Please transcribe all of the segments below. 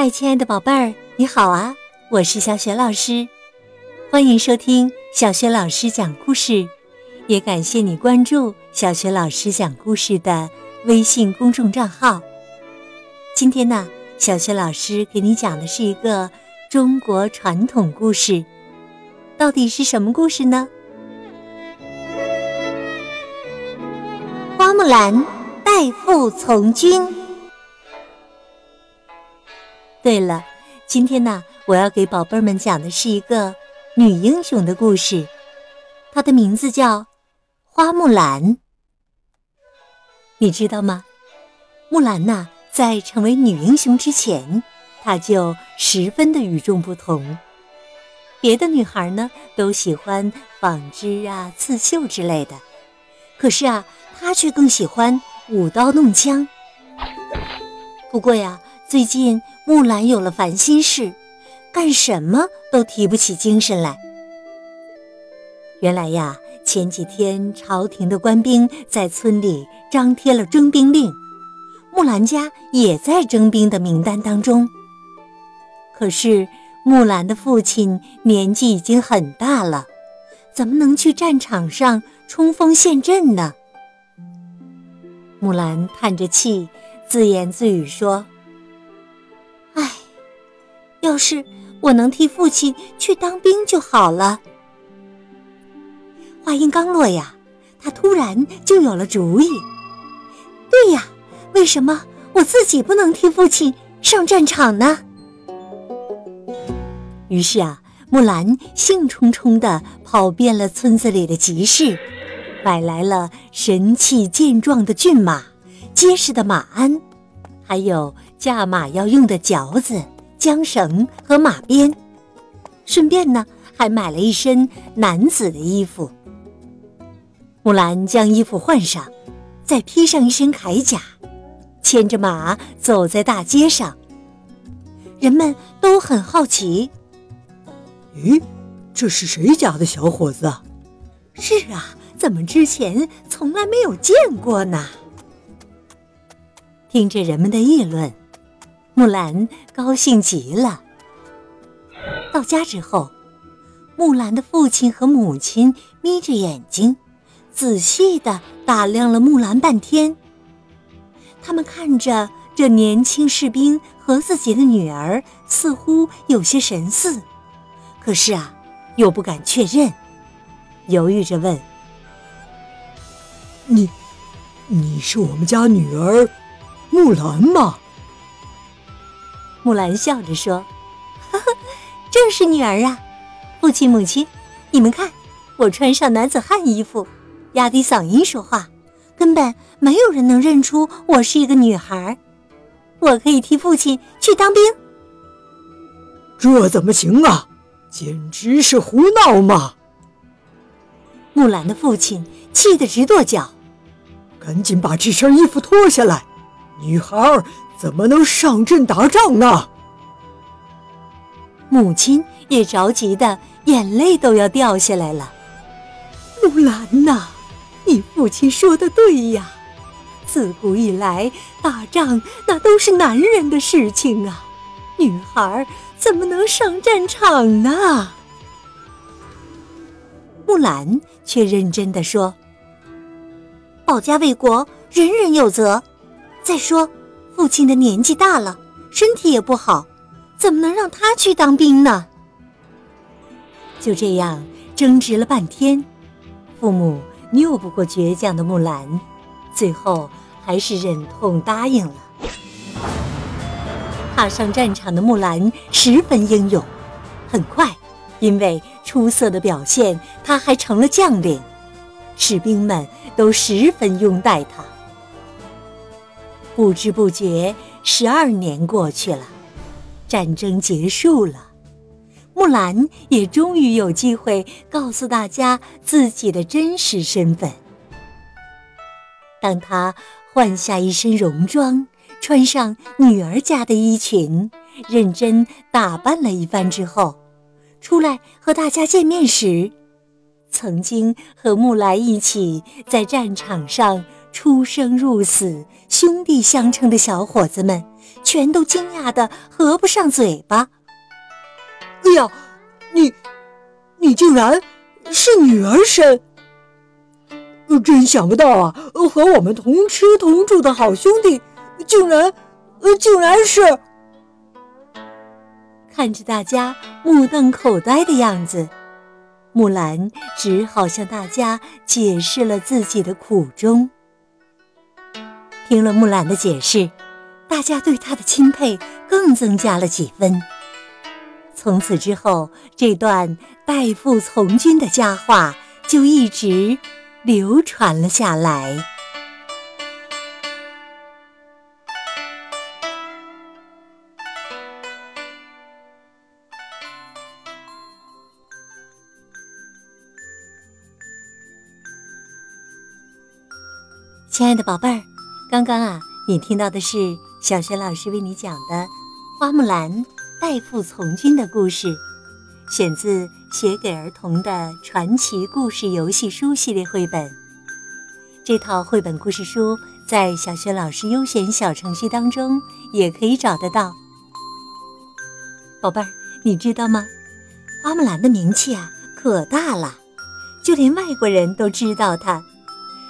嗨，亲爱的宝贝儿，你好啊！我是小雪老师，欢迎收听小雪老师讲故事，也感谢你关注小雪老师讲故事的微信公众账号。今天呢，小雪老师给你讲的是一个中国传统故事，到底是什么故事呢？花木兰代父从军。对了，今天呢，我要给宝贝们讲的是一个女英雄的故事，她的名字叫花木兰。你知道吗？木兰呐，在成为女英雄之前，她就十分的与众不同。别的女孩呢，都喜欢纺织啊、刺绣之类的，可是啊，她却更喜欢舞刀弄枪。不过呀。最近木兰有了烦心事，干什么都提不起精神来。原来呀，前几天朝廷的官兵在村里张贴了征兵令，木兰家也在征兵的名单当中。可是木兰的父亲年纪已经很大了，怎么能去战场上冲锋陷阵呢？木兰叹着气，自言自语说。要是我能替父亲去当兵就好了。话音刚落呀，他突然就有了主意。对呀，为什么我自己不能替父亲上战场呢？于是啊，木兰兴冲冲地跑遍了村子里的集市，买来了神气健壮的骏马、结实的马鞍，还有驾马要用的嚼子。缰绳和马鞭，顺便呢还买了一身男子的衣服。木兰将衣服换上，再披上一身铠甲，牵着马走在大街上。人们都很好奇：“咦，这是谁家的小伙子？”“是啊，怎么之前从来没有见过呢？”听着人们的议论。木兰高兴极了。到家之后，木兰的父亲和母亲眯着眼睛，仔细的打量了木兰半天。他们看着这年轻士兵和自己的女儿，似乎有些神似，可是啊，又不敢确认，犹豫着问：“你，你是我们家女儿木兰吗？”木兰笑着说：“呵呵，正是女儿啊！父亲母亲，你们看，我穿上男子汉衣服，压低嗓音说话，根本没有人能认出我是一个女孩。我可以替父亲去当兵。这怎么行啊？简直是胡闹嘛！”木兰的父亲气得直跺脚：“赶紧把这身衣服脱下来，女孩！”怎么能上阵打仗呢？母亲也着急的眼泪都要掉下来了。木兰呐，你父亲说的对呀，自古以来打仗那都是男人的事情啊，女孩怎么能上战场呢？木兰却认真的说：“保家卫国，人人有责。再说。”父亲的年纪大了，身体也不好，怎么能让他去当兵呢？就这样争执了半天，父母拗不过倔强的木兰，最后还是忍痛答应了。踏上战场的木兰十分英勇，很快，因为出色的表现，他还成了将领，士兵们都十分拥戴他。不知不觉，十二年过去了，战争结束了，木兰也终于有机会告诉大家自己的真实身份。当她换下一身戎装，穿上女儿家的衣裙，认真打扮了一番之后，出来和大家见面时，曾经和木兰一起在战场上出生入死、兄弟相称的小伙子们，全都惊讶的合不上嘴巴。哎呀，你，你竟然是女儿身！真想不到啊，和我们同吃同住的好兄弟，竟然，竟然是……看着大家目瞪口呆的样子，木兰只好向大家解释了自己的苦衷。听了木兰的解释，大家对她的钦佩更增加了几分。从此之后，这段代父从军的佳话就一直流传了下来。亲爱的宝贝儿，刚刚啊，你听到的是小学老师为你讲的《花木兰代父从军》的故事，选自《写给儿童的传奇故事游戏书》系列绘本。这套绘本故事书在小学老师优选小程序当中也可以找得到。宝贝儿，你知道吗？花木兰的名气啊可大了，就连外国人都知道她，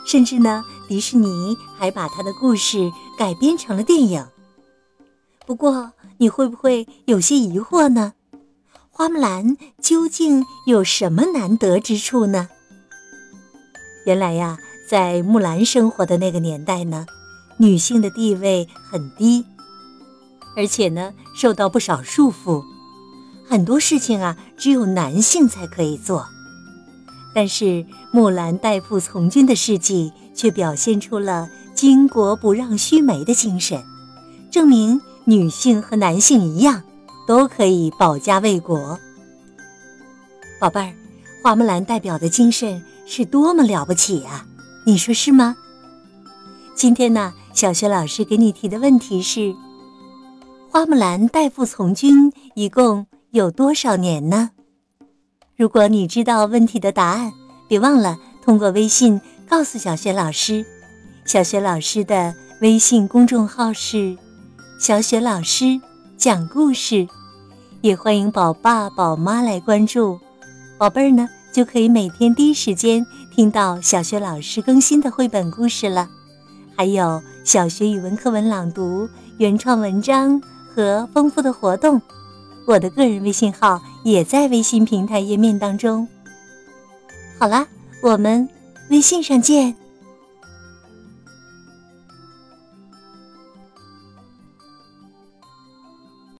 甚至呢。迪士尼还把他的故事改编成了电影。不过，你会不会有些疑惑呢？花木兰究竟有什么难得之处呢？原来呀，在木兰生活的那个年代呢，女性的地位很低，而且呢，受到不少束缚，很多事情啊，只有男性才可以做。但是，木兰代父从军的事迹。却表现出了巾帼不让须眉的精神，证明女性和男性一样，都可以保家卫国。宝贝儿，花木兰代表的精神是多么了不起啊！你说是吗？今天呢，小学老师给你提的问题是：花木兰代父从军一共有多少年呢？如果你知道问题的答案，别忘了通过微信。告诉小雪老师，小雪老师的微信公众号是“小雪老师讲故事”，也欢迎宝爸宝妈来关注，宝贝儿呢就可以每天第一时间听到小雪老师更新的绘本故事了，还有小学语文课文朗读、原创文章和丰富的活动。我的个人微信号也在微信平台页面当中。好啦，我们。微信上见。